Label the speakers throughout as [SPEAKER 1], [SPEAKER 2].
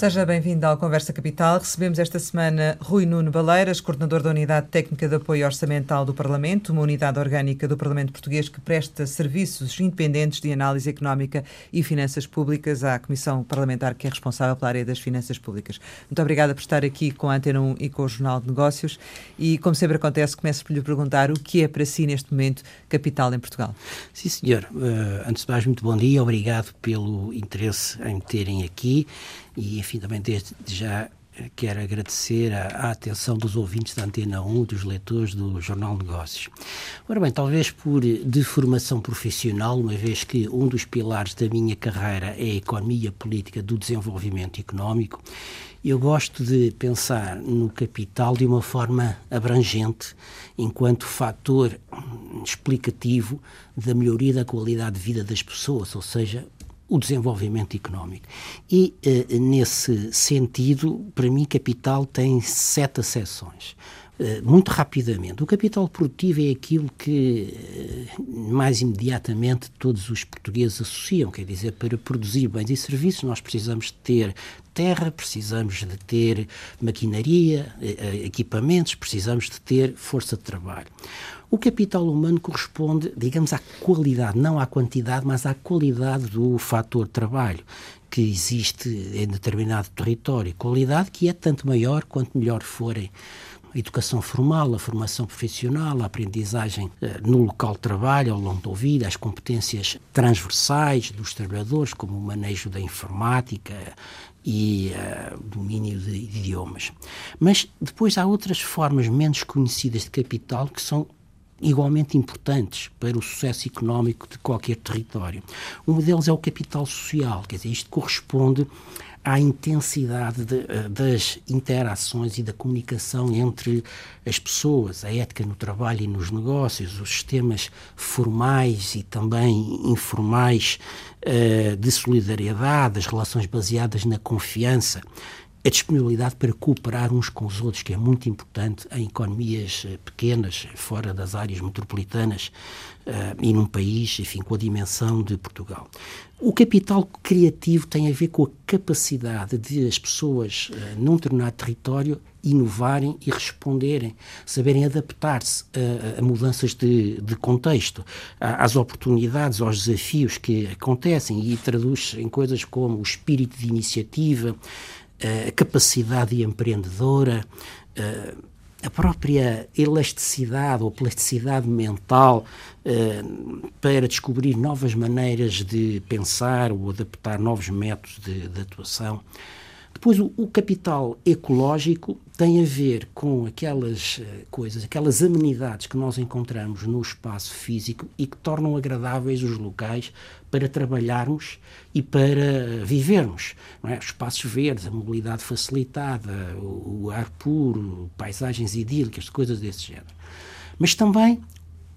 [SPEAKER 1] Seja bem-vindo ao Conversa Capital. Recebemos esta semana Rui Nuno Baleiras, coordenador da Unidade Técnica de Apoio Orçamental do Parlamento, uma unidade orgânica do Parlamento Português que presta serviços independentes de análise económica e finanças públicas à Comissão Parlamentar que é responsável pela área das finanças públicas. Muito obrigada por estar aqui com a Antena 1 e com o Jornal de Negócios e, como sempre acontece, começo por lhe perguntar o que é para si, neste momento, capital em Portugal.
[SPEAKER 2] Sim, senhor. Uh, antes de mais, muito bom dia. Obrigado pelo interesse em me terem aqui e, enfim, também desde já quero agradecer a, a, atenção dos ouvintes da Antena 1, dos leitores do Jornal Negócios. Ora bem, talvez por deformação profissional, uma vez que um dos pilares da minha carreira é a economia política do desenvolvimento económico, eu gosto de pensar no capital de uma forma abrangente, enquanto fator explicativo da melhoria da qualidade de vida das pessoas, ou seja, o desenvolvimento económico. E, eh, nesse sentido, para mim, capital tem sete acessões. Eh, muito rapidamente, o capital produtivo é aquilo que eh, mais imediatamente todos os portugueses associam, quer dizer, para produzir bens e serviços nós precisamos de ter terra, precisamos de ter maquinaria, equipamentos, precisamos de ter força de trabalho. O capital humano corresponde, digamos, à qualidade, não à quantidade, mas à qualidade do fator trabalho que existe em determinado território. Qualidade que é tanto maior quanto melhor forem a educação formal, a formação profissional, a aprendizagem eh, no local de trabalho ao longo da vida, as competências transversais dos trabalhadores, como o manejo da informática e uh, domínio de idiomas. Mas depois há outras formas menos conhecidas de capital que são igualmente importantes para o sucesso económico de qualquer território. Um deles é o capital social, quer dizer, isto corresponde à intensidade de, eh, das interações e da comunicação entre as pessoas, a ética no trabalho e nos negócios, os sistemas formais e também informais uh, de solidariedade, as relações baseadas na confiança a disponibilidade para cooperar uns com os outros, que é muito importante em economias eh, pequenas, fora das áreas metropolitanas uh, e num país, enfim, com a dimensão de Portugal. O capital criativo tem a ver com a capacidade de as pessoas uh, num determinado território inovarem e responderem, saberem adaptar-se a, a, mudanças de, de contexto, às oportunidades, aos desafios que acontecem e traduz em coisas como o espírito de iniciativa, a capacidade empreendedora, a própria elasticidade ou plasticidade mental para descobrir novas maneiras de pensar ou adaptar novos métodos de, de atuação. Depois, o, o, capital ecológico tem a ver com aquelas uh, coisas, aquelas amenidades que nós encontramos no espaço físico e que tornam agradáveis os locais para trabalharmos e para vivermos. É? Os espaços verdes, a mobilidade facilitada, o, o ar puro, paisagens idílicas, coisas desse género. Mas também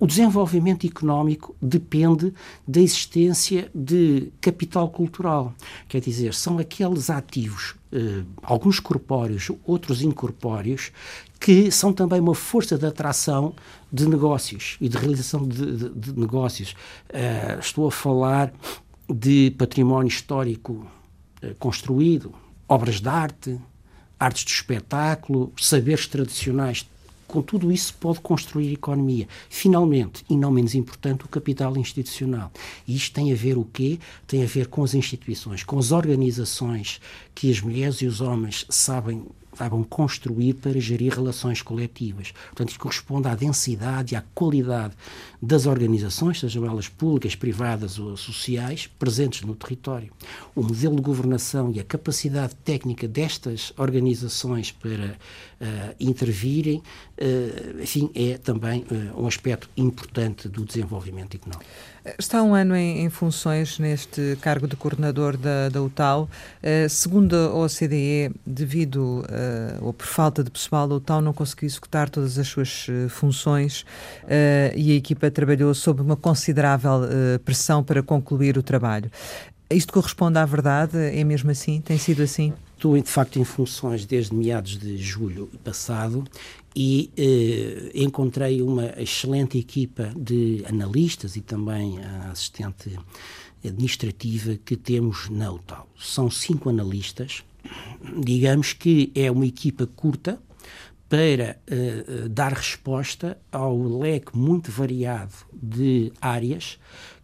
[SPEAKER 2] o desenvolvimento económico depende da existência de capital cultural. Quer dizer, são aqueles ativos, eh, alguns corpóreos, outros incorpóreos, que são também uma força de atração de negócios e de realização de, de, de negócios. Uh, estou a falar de património histórico uh, construído, obras de arte, artes de espetáculo, saberes tradicionais com tudo isso pode construir economia. Finalmente, e não menos importante, o capital institucional. E isto tem a ver o quê? Tem a ver com as instituições, com as organizações que as mulheres e os homens sabem saibam construir para gerir relações coletivas. Portanto, isto corresponde à densidade e à qualidade das organizações, sejam elas públicas, privadas ou sociais, presentes no território. O modelo de governação e a capacidade técnica destas organizações para uh, intervirem, uh, enfim, é também uh, um aspecto importante do desenvolvimento económico.
[SPEAKER 1] Está um ano em, em, funções neste cargo de coordenador da, da UTAL. Uh, segundo a OCDE, devido uh, ou por falta de pessoal, a UTAL não conseguiu executar todas as suas uh, funções e a equipa trabalhou sob uma considerável pressão para concluir o trabalho. Isto corresponde à verdade? É mesmo assim? Tem sido assim?
[SPEAKER 2] Estou, de facto, em funções desde meados de julho passado e eh, encontrei uma excelente equipa de analistas e também a assistente administrativa que temos na UTAL. São cinco analistas, digamos que é uma equipa curta para uh, dar resposta ao leque muito variado de áreas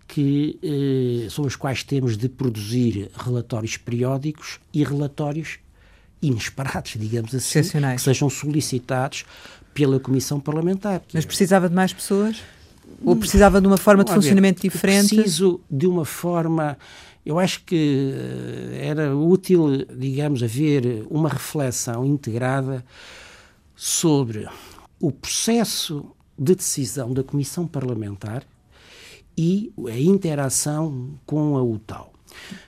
[SPEAKER 2] que uh, são as quais temos de produzir relatórios periódicos e relatórios inesperados, digamos assim, que sejam solicitados pela Comissão Parlamentar.
[SPEAKER 1] Mas precisava de mais pessoas? Ou precisava de uma forma de funcionamento ver, diferente?
[SPEAKER 2] Preciso de uma forma. Eu acho que eh, era útil, digamos, haver uma reflexão integrada sobre o processo de decisão da Comissão Parlamentar e a interação com a UTAL.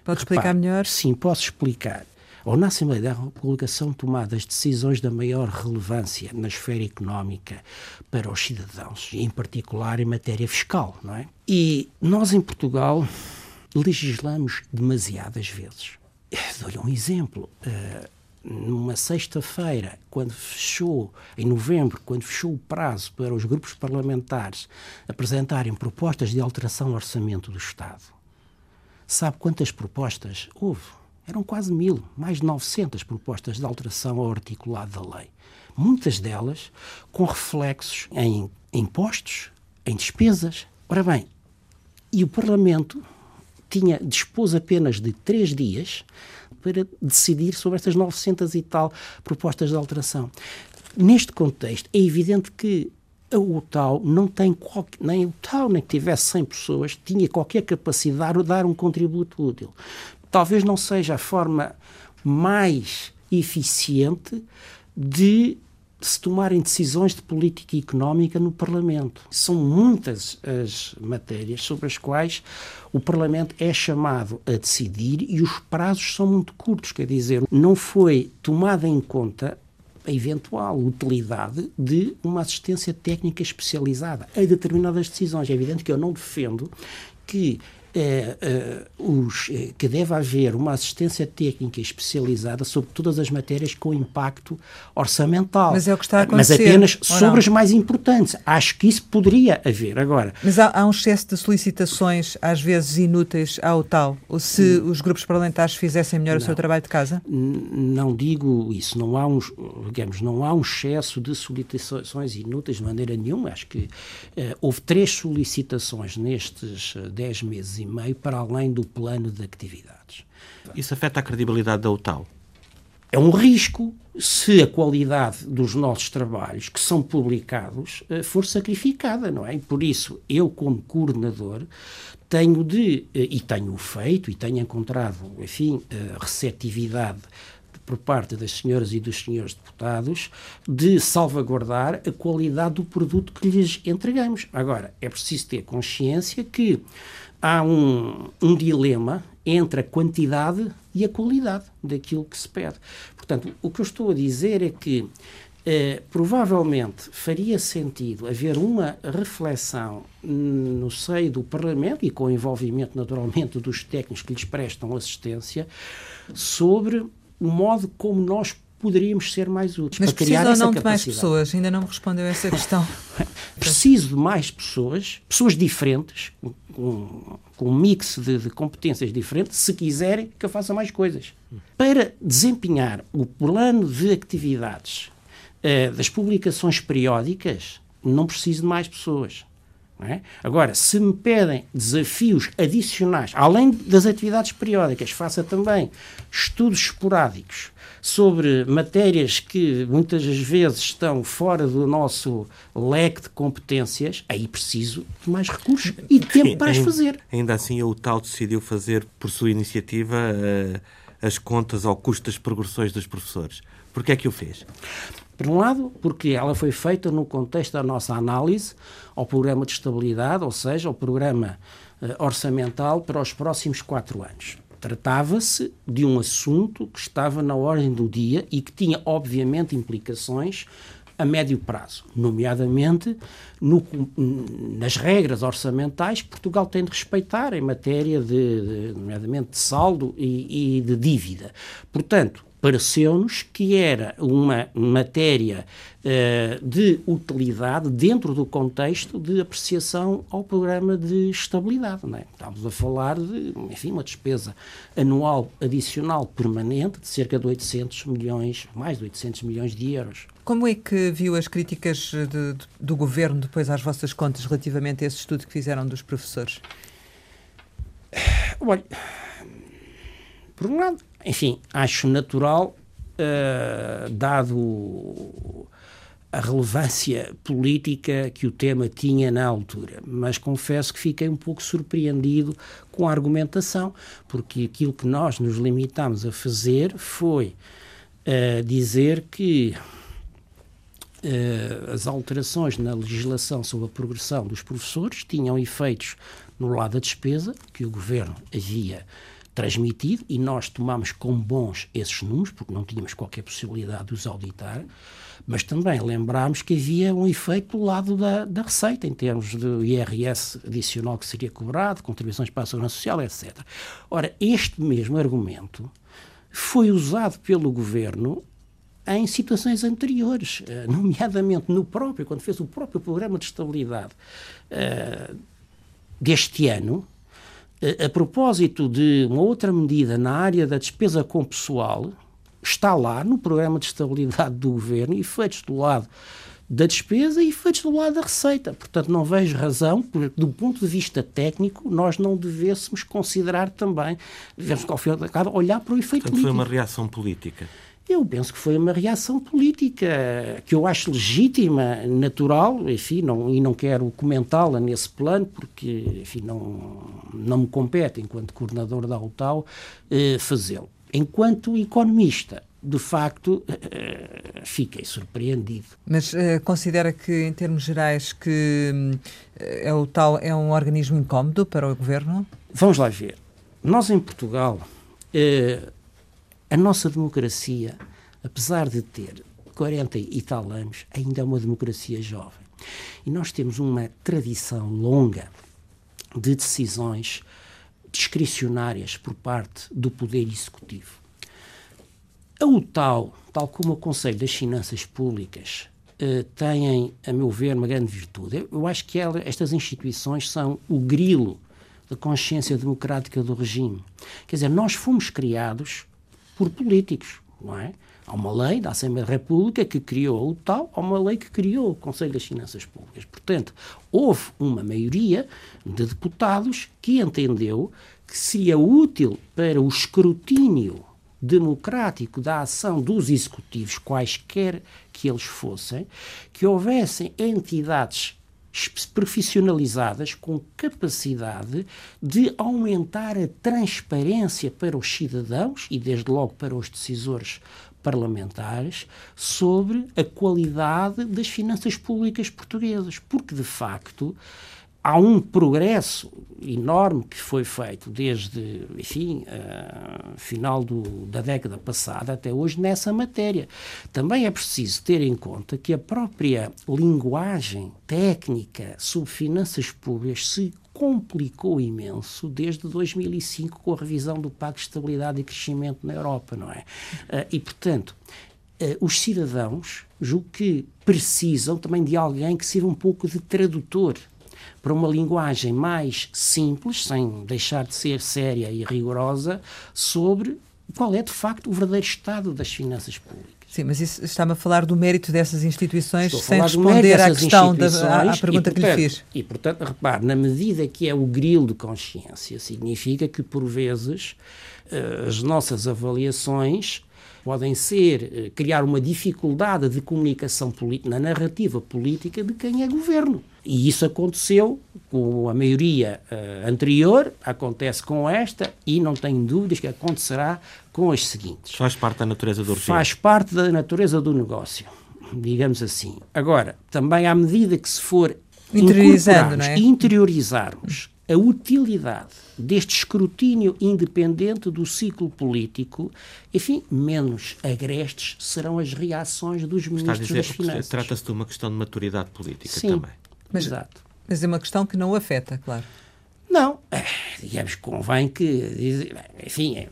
[SPEAKER 1] Pode explicar melhor?
[SPEAKER 2] Sim, posso explicar ou na Assembleia da República são tomadas decisões da maior relevância na esfera económica para os cidadãos, em particular em matéria fiscal, não é? E nós em Portugal legislamos demasiadas vezes. Dou-lhe um exemplo. Uh, numa sexta-feira, quando fechou, em novembro, quando fechou o prazo para os grupos parlamentares apresentarem propostas de alteração ao orçamento do Estado, sabe quantas propostas houve? Eram quase mil, mais de 900 propostas de alteração ao articulado da lei. Muitas delas com reflexos em impostos, em despesas. Ora bem, e o Parlamento tinha, dispôs apenas de três dias para decidir sobre estas 900 e tal propostas de alteração. Neste contexto, é evidente que a UTAL não tem qualquer, nem o TAU, nem que tivesse 100 pessoas, tinha qualquer capacidade de dar um contributo útil talvez não seja a forma mais eficiente de se tomarem decisões de política económica no Parlamento. São muitas as matérias sobre as quais o Parlamento é chamado a decidir e os prazos são muito curtos, quer dizer, não foi tomada em conta a eventual utilidade de uma assistência técnica especializada a determinadas decisões. É evidente que eu não defendo que os, é, que deve haver uma assistência técnica especializada sobre todas as matérias com impacto orçamental.
[SPEAKER 1] Mas é o que está a acontecer.
[SPEAKER 2] Mas apenas sobre as mais importantes. Acho que isso poderia haver. Agora.
[SPEAKER 1] Mas há, há um excesso de solicitações, às vezes inúteis, ao tal. Ou se hum. os grupos parlamentares fizessem melhor não, o seu trabalho de casa?
[SPEAKER 2] Não digo isso. Não há, um, digamos, não há um excesso de solicitações inúteis de maneira nenhuma. Acho que uh, houve três solicitações nestes uh, dez meses e meio para além do plano de atividades.
[SPEAKER 3] Isso afeta a credibilidade da UTAL?
[SPEAKER 2] É um risco se a qualidade dos nossos trabalhos que são publicados eh, for sacrificada, não é? E por isso, eu, como coordenador, tenho de, eh, e tenho feito, e tenho encontrado, enfim, eh, receptividade por parte das senhoras e dos senhores deputados de salvaguardar a qualidade do produto que lhes entregamos. Agora, é preciso ter consciência que há um, um dilema entre a quantidade e a qualidade daquilo que se pede. Portanto, o que eu estou a dizer é que eh, provavelmente faria sentido haver uma reflexão no seio do Parlamento e com o envolvimento, naturalmente, dos técnicos que lhes prestam assistência sobre o modo como nós poderíamos ser mais úteis
[SPEAKER 1] Mas
[SPEAKER 2] para criar essa
[SPEAKER 1] ou não
[SPEAKER 2] de
[SPEAKER 1] mais pessoas? Ainda não me respondeu essa questão.
[SPEAKER 2] Preciso de mais pessoas, pessoas diferentes, com, com um mix de, de, competências diferentes, se quiserem que eu faça mais coisas. Para desempenhar o plano de atividades uh, das publicações periódicas, não preciso de mais pessoas. É? Agora, se me pedem desafios adicionais, além das atividades periódicas, faça também estudos esporádicos sobre matérias que muitas vezes estão fora do nosso leque de competências, aí preciso de mais recursos e tempo para as fazer.
[SPEAKER 3] Ainda assim, a UTAL decidiu fazer, por sua iniciativa, uh, as contas ao custo das progressões dos professores. Por que é que o fez?
[SPEAKER 2] Por um lado, porque ela foi feita no contexto da nossa análise ao programa de estabilidade, ou seja, ao programa uh, orçamental para os próximos quatro anos. Tratava-se de um assunto que estava na ordem do dia e que tinha, obviamente, implicações a médio prazo, nomeadamente no, nas regras orçamentais que Portugal tem de respeitar em matéria de, de nomeadamente de saldo e, e de dívida. Portanto, pareceu-nos que era uma matéria uh, de utilidade dentro do contexto de apreciação ao programa de estabilidade. Não é? Estamos a falar de, enfim, uma despesa anual adicional permanente de cerca de 800 milhões, mais de 800 milhões de euros.
[SPEAKER 1] Como é que viu as críticas de, de, do governo depois às vossas contas relativamente a esse estudo que fizeram dos professores?
[SPEAKER 2] Olha, por um lado, enfim, acho natural, uh, dado a relevância política que o tema tinha na altura, mas confesso que fiquei um pouco surpreendido com a argumentação, porque aquilo que nós nos limitámos a fazer foi uh, dizer que uh, as alterações na legislação sobre a progressão dos professores tinham efeitos no lado da despesa, que o governo havia transmitido e nós tomamos como bons esses números, porque não tínhamos qualquer possibilidade de os auditar, mas também lembrámos que havia um efeito do lado da, da receita, em termos de IRS adicional que seria cobrado, contribuições para a segurança social, etc. Ora, este mesmo argumento foi usado pelo governo em situações anteriores, eh, nomeadamente no próprio, quando fez o próprio programa de estabilidade uh, deste ano, a, propósito de uma outra medida na área da despesa com pessoal, está lá no programa de estabilidade do governo e feitos do lado da despesa e feitos do lado da receita. Portanto, não vejo razão, porque, do ponto de vista técnico, nós não devêssemos considerar também, devemos, ao fim olhar para o efeito
[SPEAKER 3] Portanto, político. foi uma reação política.
[SPEAKER 2] Eu penso que foi uma reação política que eu acho legítima, natural, enfim, não, e não quero comentá-la nesse plano, porque, enfim, não, não me compete, enquanto coordenador da UTAU, eh, fazê-lo. Enquanto economista, de facto, uh, fiquei surpreendido.
[SPEAKER 1] Mas uh, considera que, em termos gerais, que é, o tal, é um organismo incómodo para o governo?
[SPEAKER 2] Vamos lá ver. Nós, em Portugal, a nossa democracia, apesar de ter 40 e tal anos, ainda é uma democracia jovem. E nós temos uma tradição longa de decisões discricionárias por parte do Poder Executivo. A UTAL, tal como o Conselho das Finanças Públicas, eh, têm, a meu ver, uma grande virtude. Eu acho que ela, estas instituições são o grilo da consciência democrática do regime. Quer dizer, nós fomos criados por políticos, não é? Há uma lei da Assembleia da República que criou o tal, há uma lei que criou o Conselho das Finanças Públicas. Portanto, houve uma maioria de deputados que entendeu que seria útil para o escrutínio democrático da ação dos executivos, quaisquer que eles fossem, que houvessem entidades profissionalizadas com capacidade de aumentar a transparência para os cidadãos e, desde logo, para os decisores parlamentares sobre a qualidade das finanças públicas portuguesas, porque de facto há um progresso enorme que foi feito desde, enfim, uh, final do, da década passada até hoje nessa matéria. Também é preciso ter em conta que a própria linguagem técnica sobre finanças públicas se complicou imenso desde 2005 com a revisão do Pacto de Estabilidade e Crescimento na Europa, não é? Uh, e, portanto, uh, os cidadãos, julgo que precisam também de alguém que sirva um pouco de tradutor para uma linguagem mais simples, sem deixar de ser séria e rigorosa, sobre qual é de facto o verdadeiro estado das finanças públicas.
[SPEAKER 1] Sim, mas isso está-me a falar do mérito dessas instituições sem responder à questão da à, à pergunta
[SPEAKER 2] e, portanto,
[SPEAKER 1] que lhe fiz.
[SPEAKER 2] E, portanto, repare, na medida que é o grilo de consciência, significa que, por vezes, eh, as nossas avaliações podem ser, eh, criar uma dificuldade de comunicação política, na narrativa política de quem é governo. E isso aconteceu com a maioria uh, anterior, acontece com esta e não tenho dúvidas que acontecerá com as seguintes.
[SPEAKER 3] Faz parte da natureza do regime.
[SPEAKER 2] Faz parte da natureza do negócio, digamos assim. Agora, também à medida que se for interiorizando, é? interiorizarmos a utilidade deste escrutínio independente do ciclo político, enfim, menos agrestes serão as reações dos ministros
[SPEAKER 3] Está a
[SPEAKER 2] dizer, das Finanças.
[SPEAKER 3] Trata-se de uma questão de maturidade política
[SPEAKER 2] Sim.
[SPEAKER 3] também.
[SPEAKER 1] Mas,
[SPEAKER 2] Exato.
[SPEAKER 1] Mas é uma questão que não o afeta, claro.
[SPEAKER 2] Não, é, digamos que convém que, enfim, é,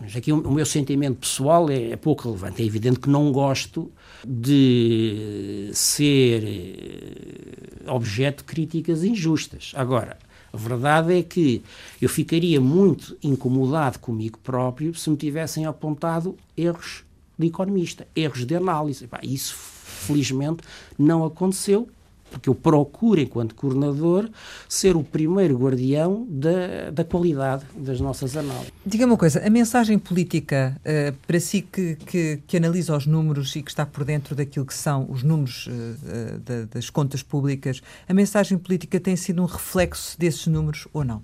[SPEAKER 2] Mas aqui o, o meu sentimento pessoal é, é, pouco relevante. É evidente que não gosto de ser eh, objeto de críticas injustas. Agora, a verdade é que eu ficaria muito incomodado comigo próprio se me tivessem apontado erros de economista, erros de análise. Isso, felizmente, não aconteceu porque eu procuro, enquanto coordenador, ser o primeiro guardião da, da qualidade das nossas análises.
[SPEAKER 1] Diga uma coisa, a mensagem política, uh, para si que, que, que, analisa os números e que está por dentro daquilo que são os números uh, da, das contas públicas, a mensagem política tem sido um reflexo desses números ou não?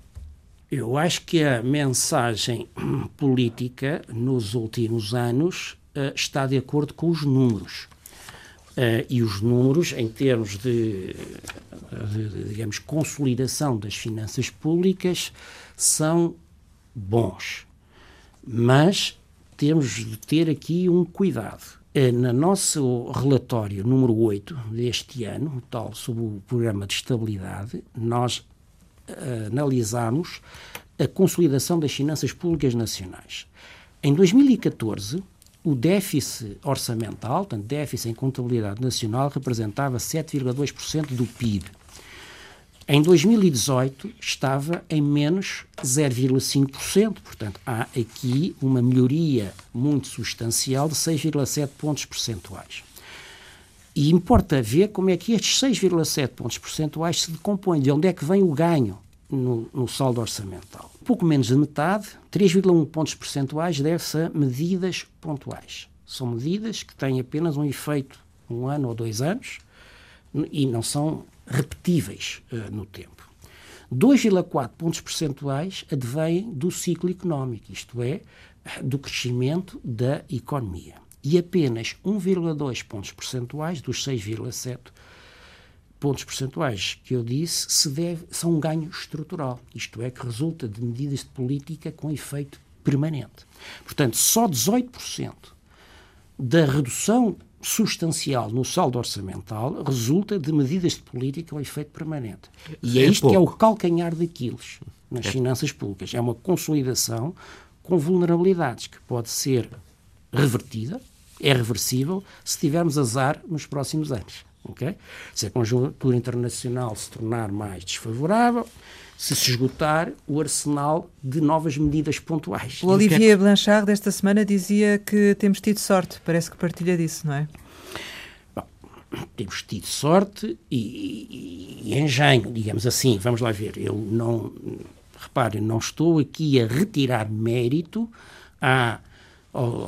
[SPEAKER 2] Eu acho que a mensagem política nos últimos anos uh, está de acordo com os números. Uh, e os números, em termos de, de, digamos, consolidação das finanças públicas, são bons. Mas temos de ter aqui um cuidado. Uh, no nosso relatório número 8 deste ano, tal sobre o Programa de Estabilidade, nós uh, analisamos a consolidação das finanças públicas nacionais. Em 2014, o déficit orçamental, portanto, déficit em contabilidade nacional, representava 7,2% do PIB. Em 2018 estava em menos 0,5%, portanto há aqui uma melhoria muito substancial de 6,7 pontos percentuais. E importa ver como é que estes 6,7 pontos percentuais se decompõem, de onde é que vem o ganho no, no saldo orçamental. Pouco menos de metade, 3,1 pontos percentuais, deve-se a medidas pontuais. São medidas que têm apenas um efeito um ano ou dois anos e não são repetíveis uh, no tempo. 2,4 pontos percentuais advêm do ciclo económico, isto é, do crescimento da economia. E apenas 1,2 pontos percentuais dos 6,7 pontos percentuais que eu disse se deve, são um ganho estrutural, isto é, que resulta de medidas de política com efeito permanente. Portanto, só 18% da redução substancial no saldo orçamental resulta de medidas de política com efeito permanente. E é, é isto pouco. que é o calcanhar daqueles nas é. finanças públicas. É uma consolidação com vulnerabilidades que pode ser revertida, é reversível, se tivermos azar nos próximos anos. Okay? Se a conjuntura internacional se tornar mais desfavorável, se se esgotar o arsenal de novas medidas pontuais.
[SPEAKER 1] O Olivier Blanchard, desta semana, dizia que temos tido sorte. Parece que partilha disso, não é?
[SPEAKER 2] Bom, temos tido sorte e, e, e engenho, digamos assim. Vamos lá ver. Eu não. Reparem, não estou aqui a retirar mérito à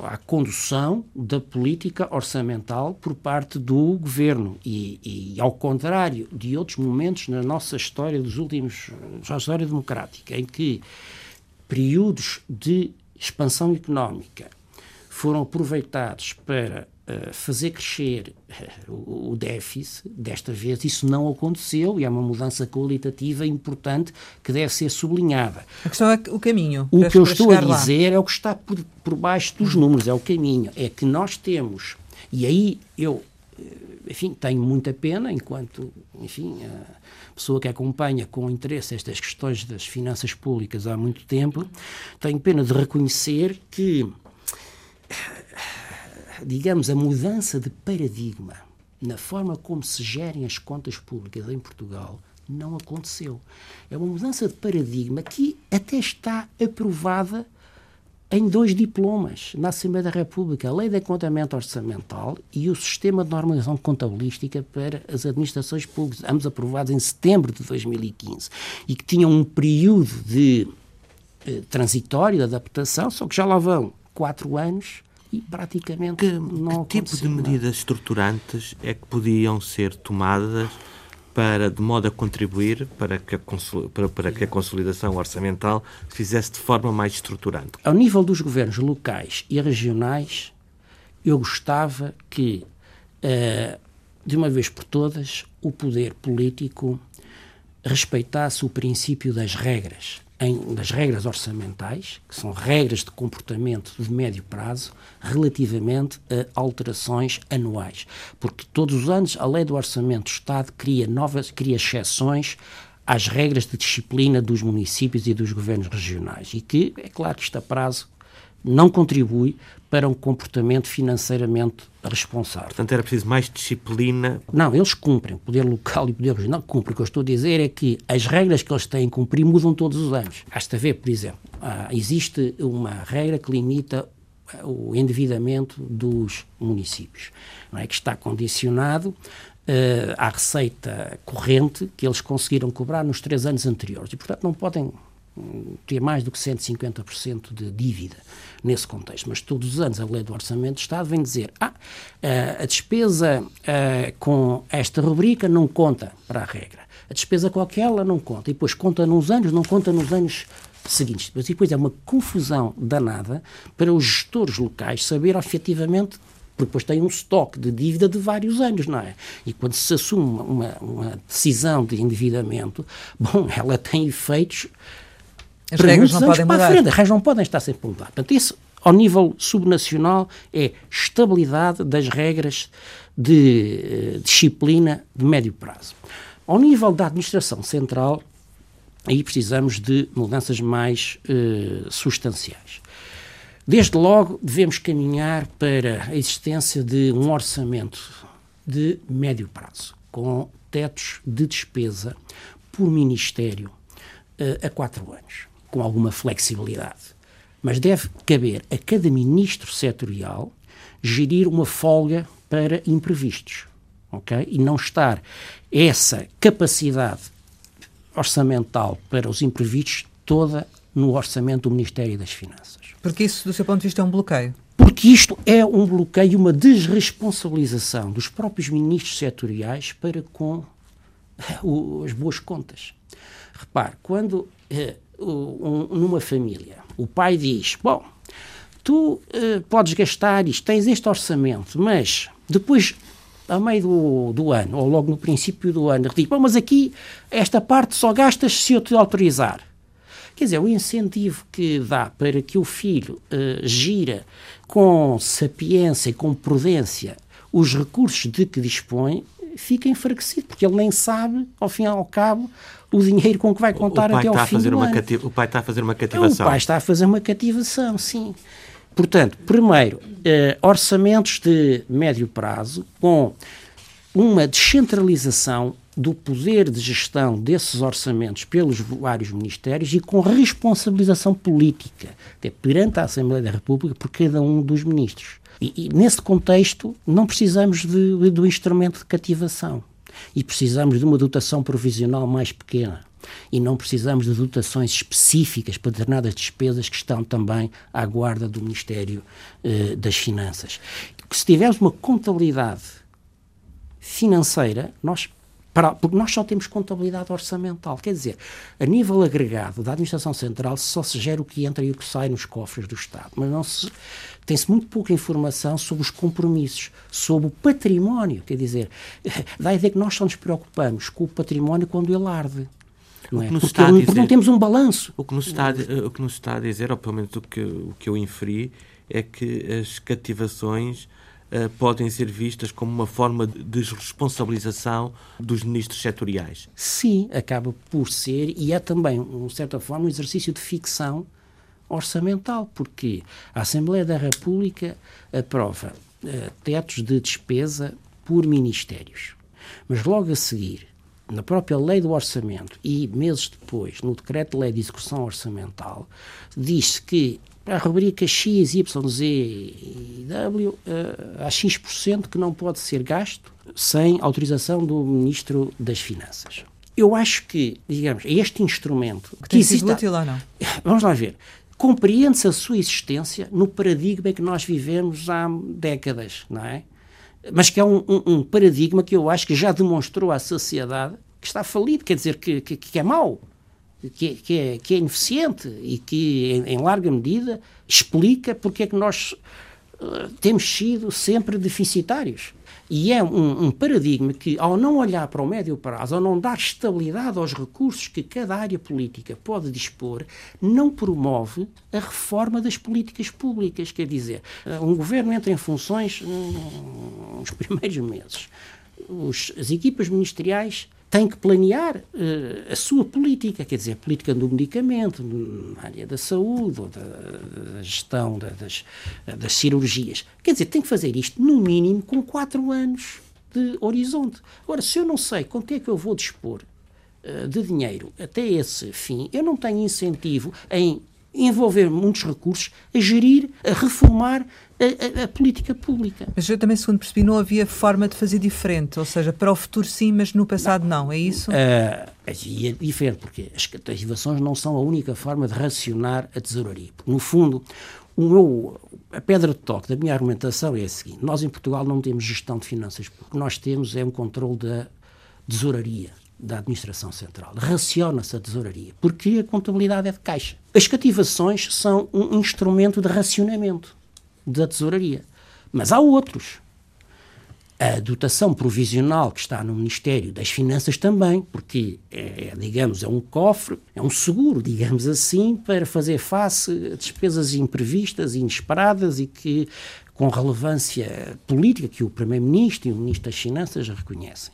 [SPEAKER 2] à condução da política orçamental por parte do governo. E, e, ao contrário de outros momentos na nossa história dos últimos na história democrática em que períodos de expansão económica foram aproveitados para fazer crescer o, déficit, desta vez isso não aconteceu e é uma mudança qualitativa importante que deve ser sublinhada.
[SPEAKER 1] A questão é o caminho.
[SPEAKER 2] O que eu estou a dizer lá. é o que está por, por baixo dos números, é o caminho. É que nós temos, e aí eu, eh, enfim, tenho muita pena, enquanto, enfim, a pessoa que acompanha com interesse estas questões das finanças públicas há muito tempo, tenho pena de reconhecer que digamos, a mudança de paradigma na forma como se gerem as contas públicas em Portugal não aconteceu. É uma mudança de paradigma que até está aprovada em dois diplomas na Assembleia da República, a Lei de Acontamento Orçamental e o Sistema de Normalização Contabilística para as Administrações Públicas, ambos aprovados em setembro de 2015, e que tinham um período de eh, transitório, de adaptação, só que já lá vão quatro anos e praticamente
[SPEAKER 3] que,
[SPEAKER 2] não
[SPEAKER 3] Que tipo de medidas estruturantes é que podiam ser tomadas para, de modo a contribuir para que a, para, para que a consolidação orçamental se fizesse de forma mais estruturante?
[SPEAKER 2] Ao nível dos governos locais e regionais, eu gostava que, uh, de uma vez por todas, o poder político respeitasse o princípio das regras em, regras orçamentais, que são regras de comportamento de médio prazo, relativamente a alterações anuais. Porque todos os anos a lei do orçamento do Estado cria novas, cria exceções às regras de disciplina dos municípios e dos governos regionais. E que, é claro que a prazo não contribui para um comportamento financeiramente responsável.
[SPEAKER 3] Portanto, era preciso mais disciplina.
[SPEAKER 2] Não, eles cumprem, o poder local e o poder regional cumprem. O que eu estou a dizer é que as regras que eles têm que cumprir mudam todos os anos. Basta ver, por exemplo, ah, existe uma regra que limita o endividamento dos municípios, é que está condicionado uh, à receita corrente que eles conseguiram cobrar nos três anos anteriores e, portanto, não podem hum, ter mais do que 150% de dívida nesse contexto. Mas todos os anos a lei do Orçamento de Estado vem dizer ah, eh, a despesa uh, com esta rubrica não conta para a regra. A despesa com aquela não conta. E depois conta nos anos, não conta nos anos seguintes. Mas depois é uma confusão danada para os gestores locais saber efetivamente porque depois tem um estoque de dívida de vários anos, não é? E quando se assume uma, uma decisão de endividamento, bom, ela tem efeitos
[SPEAKER 1] As regras não podem mudar.
[SPEAKER 2] Frente. As regras não podem estar sempre a mudar. Portanto, isso, ao nível subnacional, é estabilidade das regras de uh, disciplina de médio prazo. Ao nível da administração central, aí precisamos de mudanças mais uh, substanciais. Desde logo, devemos caminhar para a existência de um orçamento de médio prazo, com tetos de despesa por ministério uh, a quatro anos, com alguma flexibilidade. Mas deve caber a cada ministro setorial gerir uma folga para imprevistos, ok? E não estar essa capacidade orçamental para os imprevistos toda no orçamento do Ministério das Finanças.
[SPEAKER 1] Porque isso, do seu ponto de vista, é um bloqueio?
[SPEAKER 2] Porque isto é um bloqueio, uma desresponsabilização dos próprios ministros setoriais para com uh, as boas contas. Repare, quando uh, um, numa família o pai diz: Bom, tu uh, podes gastar isto, tens este orçamento, mas depois a meio do, do ano, ou logo no princípio do ano, diz, mas aqui esta parte só gastas se eu te autorizar. Quer dizer, o incentivo que dá para que o filho uh, gira com sapiência e com prudência os recursos de que dispõe fica enfraquecido, porque ele nem sabe, ao fim e ao cabo, o dinheiro com que vai contar até ao fim do ano.
[SPEAKER 3] Cativa, o pai está a fazer uma cativação.
[SPEAKER 2] O pai está a fazer uma cativação, sim. Portanto, primeiro, eh, orçamentos de médio prazo com uma descentralização do poder de gestão desses orçamentos pelos vários ministérios e com responsabilização política, até perante a Assembleia da República, por cada um dos ministros. E, e nesse contexto, não precisamos de, do instrumento de cativação e precisamos de uma dotação provisional mais pequena e não precisamos de dotações específicas para determinadas despesas que estão também à guarda do Ministério eh, das Finanças. Se tivermos uma contabilidade financeira, nós para, porque nós só temos contabilidade orçamental. Quer dizer, a nível agregado da Administração Central só se gera o que entra e o que sai nos cofres do Estado. Mas não se, tem-se muito pouca informação sobre os compromissos, sobre o património. Quer dizer, dá a ideia que nós só nos preocupamos com o património quando ele arde. Não é? porque, dizer, porque, não temos um balanço.
[SPEAKER 3] O que, nos está, o que nos está a dizer, ou pelo menos o que, o que eu inferi, é que as cativações podem ser vistas como uma forma de desresponsabilização dos ministros setoriais.
[SPEAKER 2] Sim, acaba por ser, e é também, de certa forma, um exercício de ficção orçamental, porque a Assembleia da República aprova uh, tetos de despesa por ministérios. Mas logo a seguir, na própria lei do orçamento e meses depois, no decreto de lei de execução orçamental, diz-se que para a rubrica X, Y, Z e W, uh, há X% que não pode ser gasto sem autorização do Ministro das Finanças. Eu acho que, digamos, este instrumento...
[SPEAKER 1] Que tem sido útil ou não?
[SPEAKER 2] Vamos lá ver. Compreende-se a sua existência no paradigma em que nós vivemos há décadas, não é? Mas que é um, um, um paradigma que eu acho que já demonstrou à sociedade que está falido, quer dizer, que, que, que é mau que, que, é, que é ineficiente e que, em, em, larga medida, explica porque é que nós uh, temos sido sempre deficitários. E é um, um, paradigma que, ao não olhar para o médio prazo, ao não dar estabilidade aos recursos que cada área política pode dispor, não promove a reforma das políticas públicas. Quer dizer, uh, um governo entra em funções nos primeiros meses os, as equipas ministeriais têm que planear uh, a sua política, quer dizer, a política do medicamento, na área da saúde, ou da, da gestão da, das, das cirurgias. Quer dizer, tem que fazer isto, no mínimo, com quatro anos de horizonte. Agora, se eu não sei quanto é que eu vou dispor uh, de dinheiro até esse fim, eu não tenho incentivo em envolver muitos recursos a gerir, a reformar a, a, a, política pública.
[SPEAKER 1] Mas eu também, segundo percebi, não havia forma de fazer diferente, ou seja, para o futuro sim, mas no passado não, não é isso? Uh,
[SPEAKER 2] é diferente, porque as cativações não são a única forma de racionar a tesouraria. Porque, no fundo, o meu, a pedra de toque da minha argumentação é a seguinte: nós em Portugal não temos gestão de finanças o que nós temos é um controle da tesouraria da administração central. Raciona-se a tesouraria, porque a contabilidade é de caixa. As cativações são um instrumento de racionamento da tesouraria. Mas há outros. A dotação provisional que está no Ministério das Finanças também, porque é, digamos, é um cofre, é um seguro, digamos assim, para fazer face a despesas imprevistas, inesperadas e que com relevância política que o Primeiro-Ministro e o Ministro das Finanças reconhecem.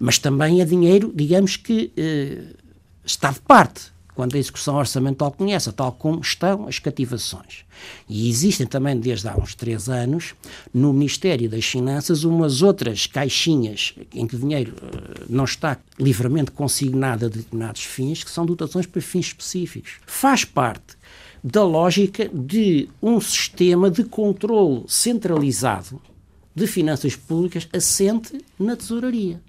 [SPEAKER 2] Mas também é dinheiro, digamos que eh, está de parte quando a execução orçamental conhece, tal como estão as cativações. E existem também, desde há uns três anos, no Ministério das Finanças, umas outras caixinhas em que o dinheiro uh, não está livremente consignado a determinados fins, que são dotações para fins específicos. Faz parte da lógica de um sistema de controle centralizado de finanças públicas assente na tesouraria.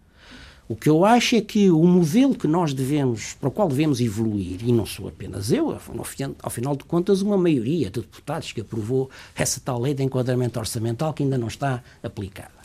[SPEAKER 2] O que eu acho é que o modelo que nós devemos, para o qual devemos evoluir, e não sou apenas eu, ao final de contas, uma maioria de deputados que aprovou essa tal lei de enquadramento orçamental que ainda não está aplicada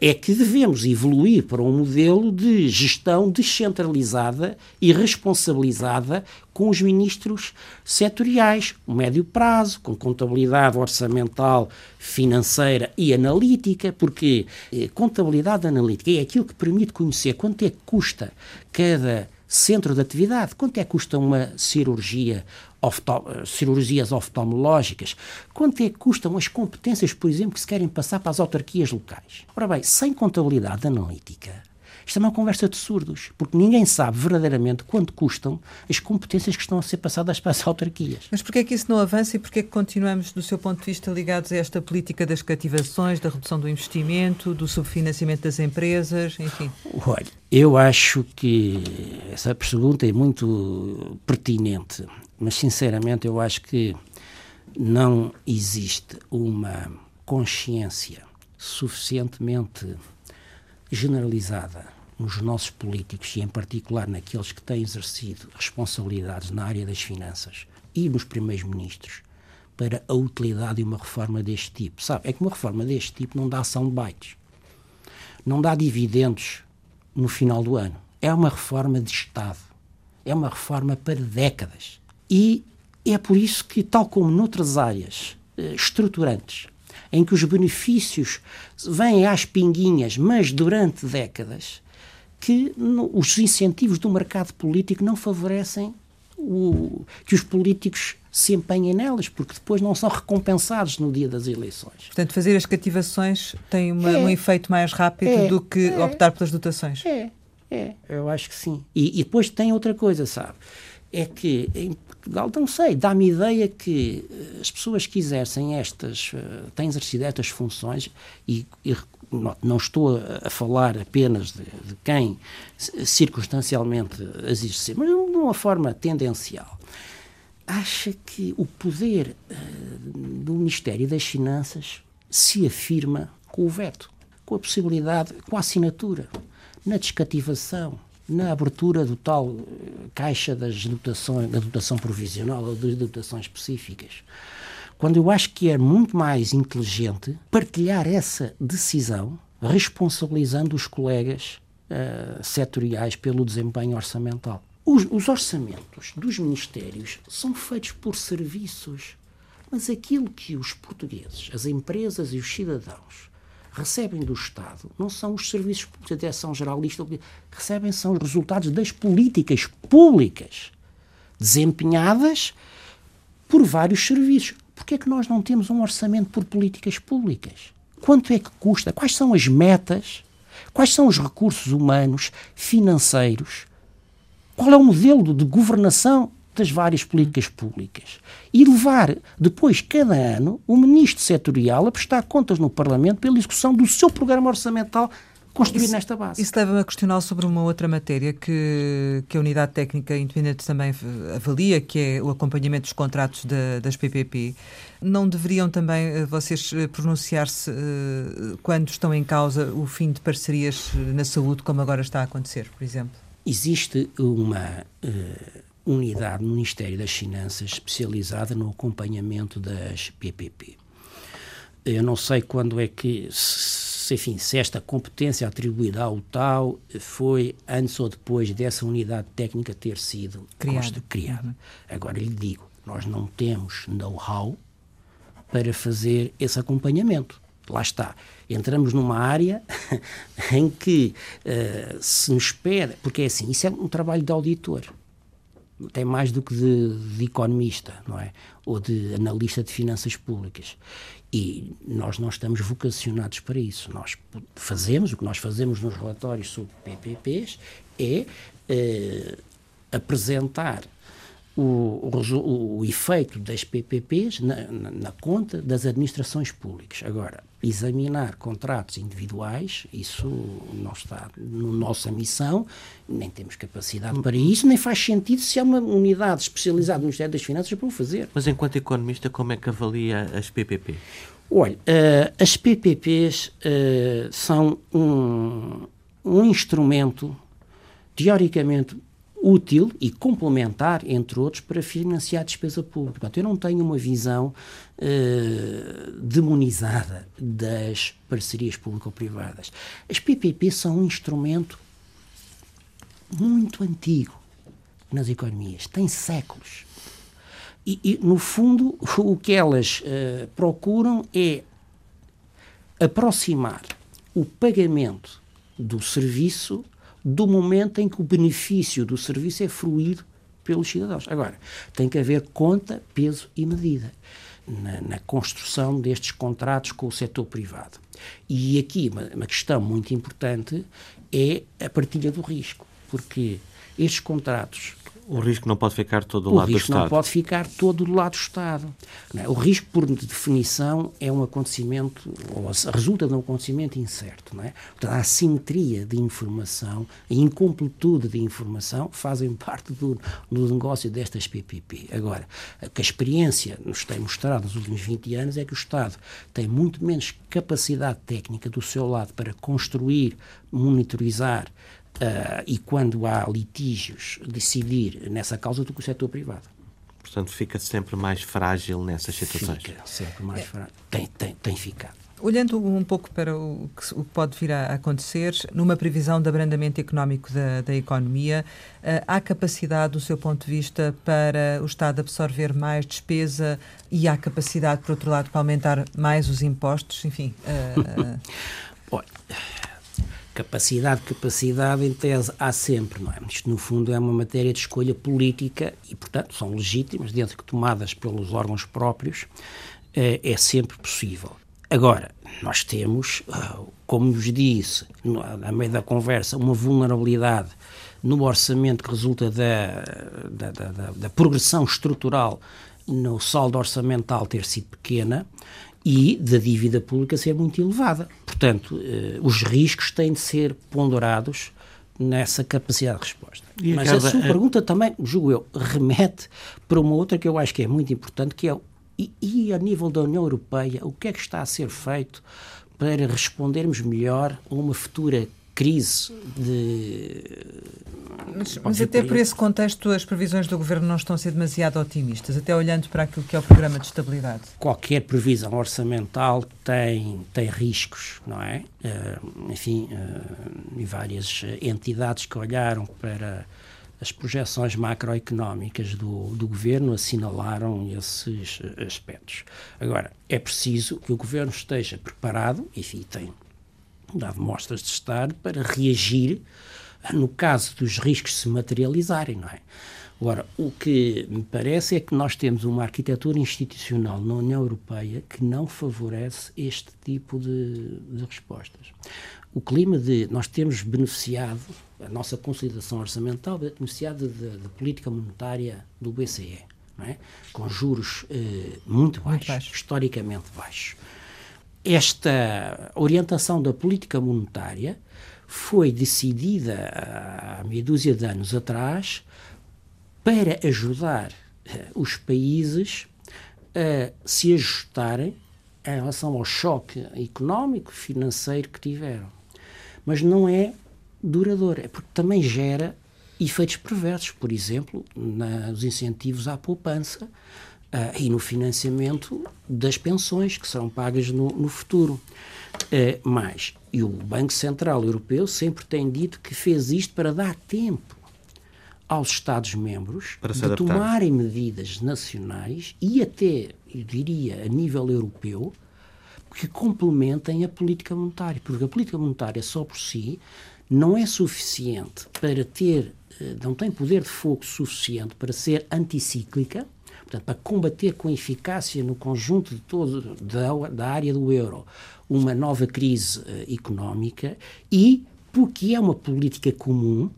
[SPEAKER 2] é que devemos evoluir para um modelo de gestão descentralizada e responsabilizada com os ministros setoriais, médio prazo, com contabilidade orçamental, financeira e analítica, porque eh, contabilidade analítica é aquilo que permite conhecer quanto é que custa cada centro de atividade, quanto é que custa uma cirurgia cirurgias oftalmológicas, quanto é que custam as competências, por exemplo, que se querem passar para as autarquias locais. Ora bem, sem contabilidade analítica, isto é uma conversa de surdos, porque ninguém sabe verdadeiramente quanto custam as competências que estão a ser passadas para as autarquias.
[SPEAKER 1] Mas porquê é que isso não avança e porquê é que continuamos, do seu ponto de vista, ligados a esta política das cativações, da redução do investimento, do subfinanciamento das empresas, enfim?
[SPEAKER 2] Olha, eu acho que essa pergunta é muito pertinente mas sinceramente eu acho que não existe uma consciência suficientemente generalizada nos nossos políticos e, em particular, naqueles que têm exercido responsabilidades na área das finanças e nos primeiros ministros para a utilidade de uma reforma deste tipo. Sabe, é que uma reforma deste tipo não dá ação de bytes, não dá dividendos no final do ano. É uma reforma de Estado, é uma reforma para décadas. E é por isso que, tal como noutras áreas eh, estruturantes, em que os benefícios vêm às pinguinhas, mas durante décadas, que os incentivos do mercado político não favorecem o, que os políticos se empenhem nelas, porque depois não são recompensados no dia das eleições.
[SPEAKER 1] Portanto, fazer as cativações tem uma, é, um efeito mais rápido é, do que é, optar pelas dotações.
[SPEAKER 2] É, é, eu acho que sim. E, e depois tem outra coisa, sabe? É que em Portugal, não sei, dá-me ideia que eh, as pessoas que exercem estas, uh, têm exercido estas funções, e, e não, não, estou a, falar apenas de, de quem circunstancialmente as exerce, mas de uma forma tendencial, acha que o poder uh, do Ministério das Finanças se afirma com o veto, com a possibilidade, com a assinatura, na descativação, na abertura do tal eh, caixa das dotações, da dotação provisional ou das dotações específicas. Quando eu acho que é muito mais inteligente partilhar essa decisão, responsabilizando os colegas uh, setoriais pelo desempenho orçamental. Os, os orçamentos dos ministérios são feitos por serviços, mas aquilo que os portugueses, as empresas e os cidadãos recebem do Estado não são os serviços da Direção-Geral disto, recebem são os resultados das políticas públicas desempenhadas por vários serviços. Porquê é que nós não temos um orçamento por políticas públicas? Quanto é que custa? Quais são as metas Quais são os recursos humanos, financeiros? Qual é o modelo de governação das várias políticas públicas e levar depois, cada ano, o ministro setorial a prestar contas no Parlamento pela execução do seu programa orçamental construído
[SPEAKER 1] isso,
[SPEAKER 2] nesta base.
[SPEAKER 1] Isso leva-me a questionar sobre uma outra matéria que, que a Unidade Técnica Independente também avalia, que é o acompanhamento dos contratos de, das PPP. Não deveriam também eh, vocês eh, pronunciar-se uh, quando estão em causa o fim de parcerias na saúde, como agora está a acontecer, por exemplo?
[SPEAKER 2] Existe uma uh, unidade no Ministério das Finanças especializada no acompanhamento das PPP. Eu não sei quando é que, se, enfim, se esta competência atribuída ao tal foi antes ou depois dessa unidade técnica ter sido criada. criada. Agora lhe digo, nós não temos know-how para fazer esse acompanhamento. Lá está. Entramos numa área em que uh, se nos pede, porque é assim, isso é um trabalho de auditor tem mais do que de, de, economista, não é? Ou de analista de finanças públicas. E nós não estamos vocacionados para isso. Nós fazemos, o que nós fazemos nos relatórios sobre PPPs é eh, apresentar o, o, o, efeito das PPPs na, na, na, conta das administrações públicas. Agora, examinar contratos individuais, isso não está na nossa missão, nem temos capacidade para isso, nem faz sentido se há uma unidade especializada no Ministério das Finanças para o fazer.
[SPEAKER 3] Mas enquanto economista, como é que avalia as PPP?
[SPEAKER 2] Olha, uh, as PPPs uh, eh, são um, um instrumento teoricamente útil e complementar, entre outros, para financiar a despesa pública. Eu não tenho uma visão uh, demonizada das parcerias público-privadas. As PPP são um instrumento muito antigo nas economias, tem séculos. E, e no fundo, o que elas uh, procuram é aproximar o pagamento do serviço do momento em que o benefício do serviço é fruído pelos cidadãos. Agora, tem que haver conta, peso e medida na, na construção destes contratos com o setor privado. E aqui uma, uma questão muito importante é a partilha do risco, porque estes contratos
[SPEAKER 3] o risco não pode ficar todo do lado do Estado. O
[SPEAKER 2] risco não pode ficar todo do lado do Estado. É? O risco, por definição, é um acontecimento, ou resulta de um acontecimento incerto. Não é? Portanto, a assimetria de informação, a incompletude de informação fazem parte do, do negócio destas PPP. Agora, o que a experiência nos tem mostrado nos últimos 20 anos é que o Estado tem muito menos capacidade técnica do seu lado para construir, monitorizar, uh, e quando há litígios, decidir nessa causa do que o setor privado.
[SPEAKER 3] Portanto, fica sempre mais frágil nessas situações.
[SPEAKER 2] Fica sempre mais é. frágil. Tem, tem, tem ficado.
[SPEAKER 1] Olhando um pouco para o que, pode vir a acontecer, numa previsão de abrandamento económico da, da economia, uh, há capacidade, do seu ponto de vista, para o Estado absorver mais despesa e há capacidade, por outro lado, para aumentar mais os impostos? Enfim. Uh,
[SPEAKER 2] Olha Capacidade, capacidade, em tese, há sempre, não é? Isto, no fundo, é uma matéria de escolha política e, portanto, são legítimas, dentro que tomadas pelos órgãos próprios, é, é sempre possível. Agora, nós temos, ah, como nos disse, a meio da conversa, uma vulnerabilidade no orçamento que resulta da, da, da, da progressão estrutural no saldo orçamental ter sido pequena e da dívida pública ser muito elevada. Portanto, eh, os riscos têm de ser ponderados nessa capacidade de resposta. E Mas acaba, a sua pergunta também, julgo eu, remete para uma outra que eu acho que é muito importante, que é e, e a nível da União Europeia, o que é que está a ser feito para respondermos melhor a uma futura crise de.
[SPEAKER 1] Mas, mas até por esse contexto, as previsões do governo não estão a ser demasiado otimistas, até olhando para aquilo que é o programa de estabilidade.
[SPEAKER 2] Qualquer previsão orçamental tem, tem riscos, não é? Uh, enfim, uh, e várias entidades que olharam para as projeções macroeconómicas do, do governo assinalaram esses aspectos. Agora, é preciso que o governo esteja preparado, enfim, tem dado mostras de estar para reagir no caso dos riscos se materializarem, não é? Agora, o que me parece é que nós temos uma arquitetura institucional na União Europeia que não favorece este tipo de, de respostas. O clima de. Nós temos beneficiado, a nossa consolidação orçamental, beneficiado da política monetária do BCE, é? com juros eh, muito, baixos, muito baixos, historicamente baixos. Esta orientação da política monetária foi decidida há meia dúzia de anos atrás para ajudar uh, os países a se ajustarem em relação ao choque económico, financeiro que tiveram. Mas não é duradouro, é porque também gera efeitos perversos, por exemplo, nos incentivos à poupança uh, e no financiamento das pensões que serão pagas no, no futuro. Uh, mas, e o Banco Central Europeu sempre tem dito que fez isto para dar tempo aos Estados-membros de tomarem medidas nacionais e até, eu diria, a nível europeu, que complementem a política monetária. Porque a política monetária só por si não é suficiente para ter, eh, não tem poder de fogo suficiente para ser anticíclica, portanto, para combater com eficácia no conjunto de todo da, da área do euro uma nova crise uh, económica e porque é uma política comum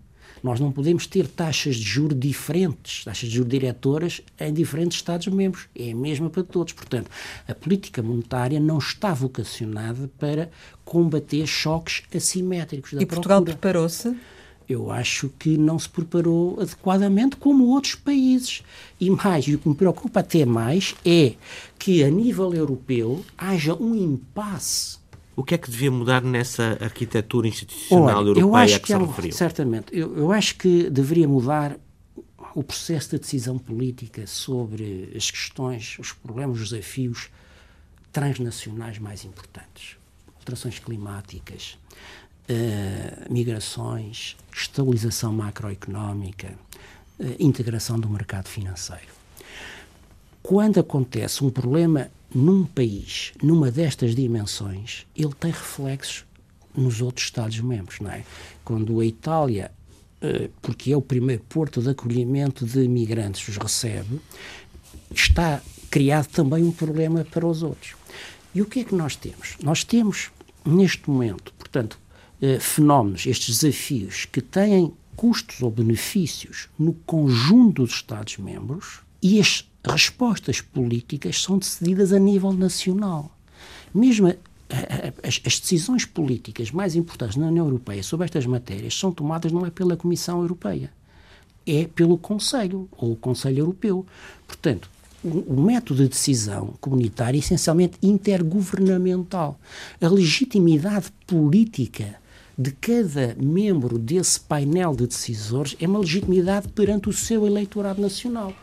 [SPEAKER 2] nós não podemos ter taxas de juros diferentes, taxas de juros diretoras em diferentes Estados-membros. É a mesma para todos. Portanto, a política monetária não está vocacionada para combater choques assimétricos da
[SPEAKER 1] E Portugal preparou-se?
[SPEAKER 2] Eu acho que não se preparou adequadamente como outros países. E mais, e o que me preocupa até mais é que a nível europeu haja um impasse
[SPEAKER 3] o que é que devia mudar nessa arquitetura institucional Olha, europeia que, que se referiu?
[SPEAKER 2] Certamente. Eu, eu acho que deveria mudar o processo de decisão política sobre as questões, os problemas, os desafios transnacionais mais importantes. Alterações climáticas, uh, migrações, estabilização macroeconómica, uh, integração do mercado financeiro. Quando acontece um problema num país, numa destas dimensões, ele tem reflexos nos outros Estados-membros, não é? Quando a Itália, eh, porque é o primeiro porto de acolhimento de imigrantes, os recebe, está criado também um problema para os outros. E o que é que nós temos? Nós temos, neste momento, portanto, eh, fenómenos, estes desafios que têm custos ou benefícios no conjunto dos Estados-membros e as respostas políticas são decididas a nível nacional. Mesmo as, as, decisões políticas mais importantes na União Europeia sobre estas matérias são tomadas não é pela Comissão Europeia, é pelo Conselho, ou o Conselho Europeu. Portanto, o, o método de decisão comunitária é essencialmente intergovernamental. A legitimidade política de cada membro desse painel de decisores é uma legitimidade perante o seu eleitorado nacional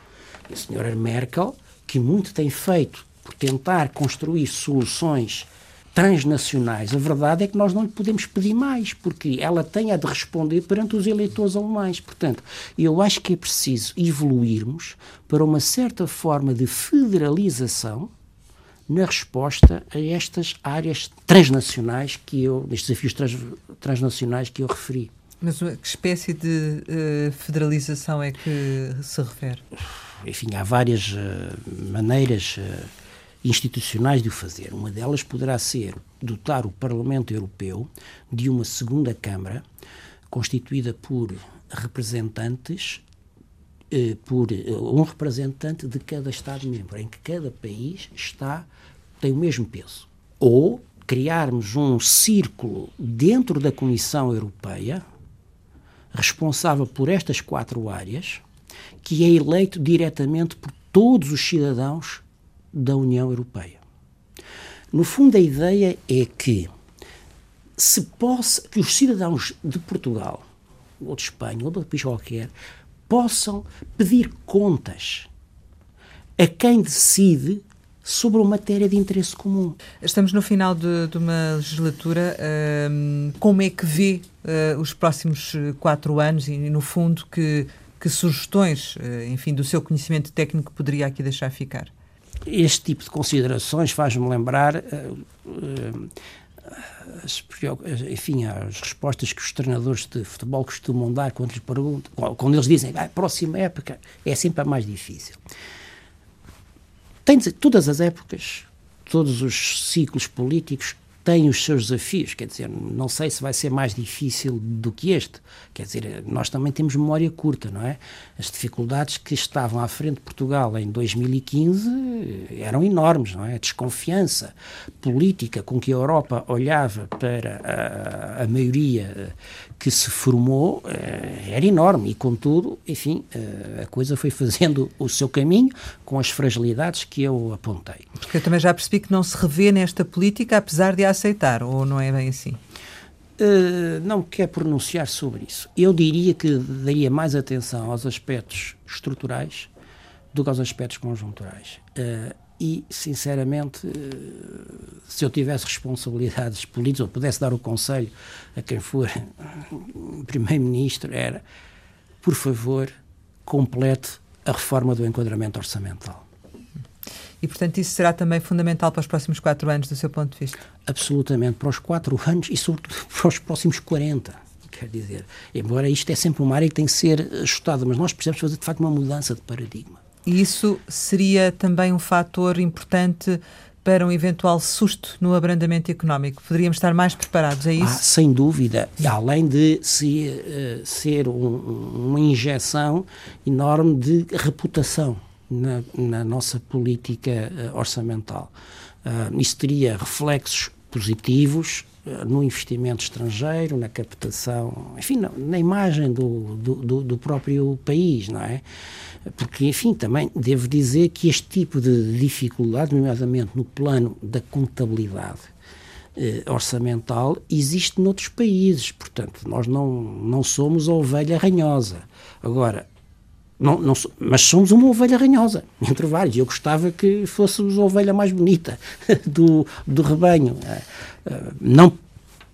[SPEAKER 2] a senhora Merkel, que muito tem feito por tentar construir soluções transnacionais, a verdade é que nós não lhe podemos pedir mais, porque ela tem a de responder perante os eleitores alemães. Portanto, eu acho que é preciso evoluirmos para uma certa forma de federalização na resposta a estas áreas transnacionais que eu, estes desafios trans, transnacionais que eu referi.
[SPEAKER 1] Mas que espécie de uh, federalização é que se refere?
[SPEAKER 2] enfim, há várias uh, maneiras uh, institucionais de o fazer. Uma delas poderá ser dotar o Parlamento Europeu de uma segunda Câmara constituída por representantes uh, por um representante de cada Estado-membro, em que cada país está tem o mesmo peso. Ou criarmos um círculo dentro da Comissão Europeia responsável por estas quatro áreas que é eleito diretamente por todos os cidadãos da União Europeia. No fundo, a ideia é que se possa, que os cidadãos de Portugal, ou de Espanha, ou de outro país qualquer, possam pedir contas a quem decide sobre uma matéria de interesse comum.
[SPEAKER 1] Estamos no final de, de uma legislatura. Um, como é que vê uh, os próximos quatro anos e, no fundo, que que sugestões, eh, enfim, do seu conhecimento técnico poderia aqui deixar ficar?
[SPEAKER 2] Este tipo de considerações faz-me lembrar uh, uh, as, enfim, as respostas que os treinadores de futebol costumam dar quando lhes perguntam, quando eles dizem ah, próxima época é sempre a mais difícil. Tem todas as épocas, todos os ciclos políticos têm os seus desafios, quer dizer, não sei se vai ser mais difícil do que este. Quer dizer, nós também temos memória curta, não é? As dificuldades que estavam à frente de Portugal em 2015 eram enormes, não é? A desconfiança política com que a Europa olhava para a, a maioria que se formou eh, era enorme e, contudo, enfim, eh, a coisa foi fazendo o seu caminho com as fragilidades que eu apontei.
[SPEAKER 1] Porque eu também já percebi que não se revê nesta política, apesar de a aceitar, ou não é bem assim?
[SPEAKER 2] Uh, não quer pronunciar sobre isso. Eu diria que daria mais atenção aos aspectos estruturais do que aos aspectos conjunturais. Uh, e, sinceramente, se eu tivesse responsabilidades políticas ou pudesse dar o conselho a quem for primeiro-ministro, era, por favor, complete a reforma do enquadramento orçamental.
[SPEAKER 1] E, portanto, isso será também fundamental para os próximos quatro anos, do seu ponto de vista?
[SPEAKER 2] Absolutamente, para os quatro anos e, sobretudo, para os próximos 40. Quer dizer, embora isto é sempre uma área que tem que ser ajustada, mas nós precisamos fazer, de facto, uma mudança de paradigma.
[SPEAKER 1] E isso seria também um fator importante para um eventual susto no abrandamento económico? Poderíamos estar mais preparados, é isso? Ah,
[SPEAKER 2] sem dúvida. Além de se, uh, ser um, uma injeção enorme de reputação na, na nossa política uh, orçamental. Uh, isso teria reflexos positivos no investimento estrangeiro, na captação, enfim, na, na imagem do, do, do, próprio país, não é? Porque, enfim, também devo dizer que este tipo de dificuldade, nomeadamente no plano da contabilidade eh, orçamental, existe noutros países. Portanto, nós não, não somos a ovelha ranhosa. Agora, não, não, mas somos uma ovelha ranhosa, entre vários. Eu gostava que fôssemos a ovelha mais bonita do, do rebanho. Eh, não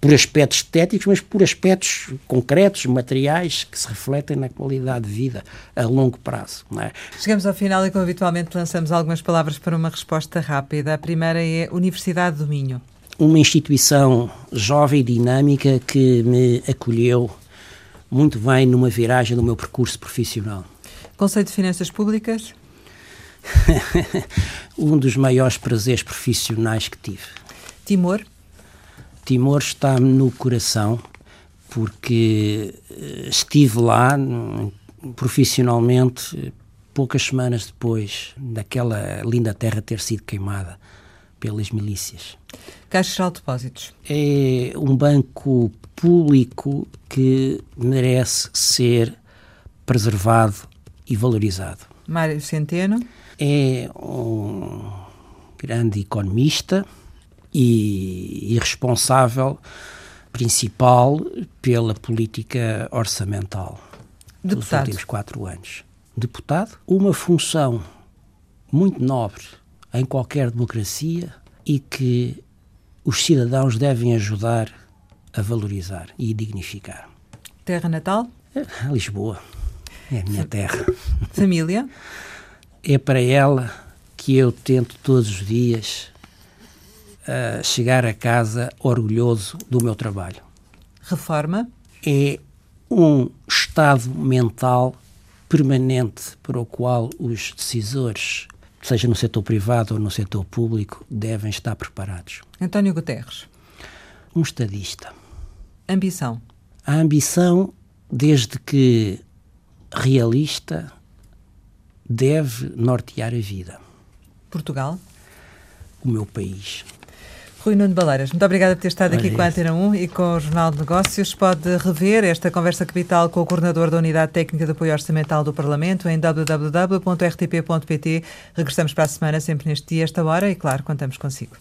[SPEAKER 2] por aspectos estéticos, mas por aspectos concretos, materiais, que se refletem na qualidade de vida a longo prazo. É?
[SPEAKER 1] Chegamos ao final e, como habitualmente, lançamos algumas palavras para uma resposta rápida. A primeira é Universidade do Minho.
[SPEAKER 2] Uma instituição jovem e dinâmica que me acolheu muito bem numa viragem do meu percurso profissional.
[SPEAKER 1] Conceito de Finanças Públicas?
[SPEAKER 2] um dos maiores prazeres profissionais que tive.
[SPEAKER 1] Timor?
[SPEAKER 2] Timor está-me no coração porque eh, estive lá profissionalmente poucas semanas depois daquela linda terra ter sido queimada pelas milícias.
[SPEAKER 1] Caixa Geral de Depósitos.
[SPEAKER 2] É um banco público que merece ser preservado e valorizado.
[SPEAKER 1] Mário Centeno.
[SPEAKER 2] É um grande economista, e, e responsável principal pela política orçamental Deputado. dos últimos quatro anos. Deputado, uma função muito nobre em qualquer democracia e que os cidadãos devem ajudar a valorizar e dignificar.
[SPEAKER 1] Terra natal?
[SPEAKER 2] É, Lisboa. É a minha terra.
[SPEAKER 1] Família?
[SPEAKER 2] É para ela que eu tento todos os dias uh, chegar a casa orgulhoso do meu trabalho.
[SPEAKER 1] Reforma?
[SPEAKER 2] É um estado mental permanente para o qual os decisores, seja no setor privado ou no setor público, devem estar preparados.
[SPEAKER 1] António Guterres.
[SPEAKER 2] Um estadista.
[SPEAKER 1] Ambição.
[SPEAKER 2] A ambição, desde que realista, deve nortear a vida.
[SPEAKER 1] Portugal.
[SPEAKER 2] O meu país.
[SPEAKER 1] Rui Nuno Baleiras, muito obrigada por ter estado aqui com a Antena 1 e com o Jornal de Negócios. Pode rever esta conversa capital com o coordenador da Unidade Técnica de Apoio Orçamental do Parlamento em www.rtp.pt. Regressamos para a semana, sempre neste dia, esta hora, e claro, contamos consigo.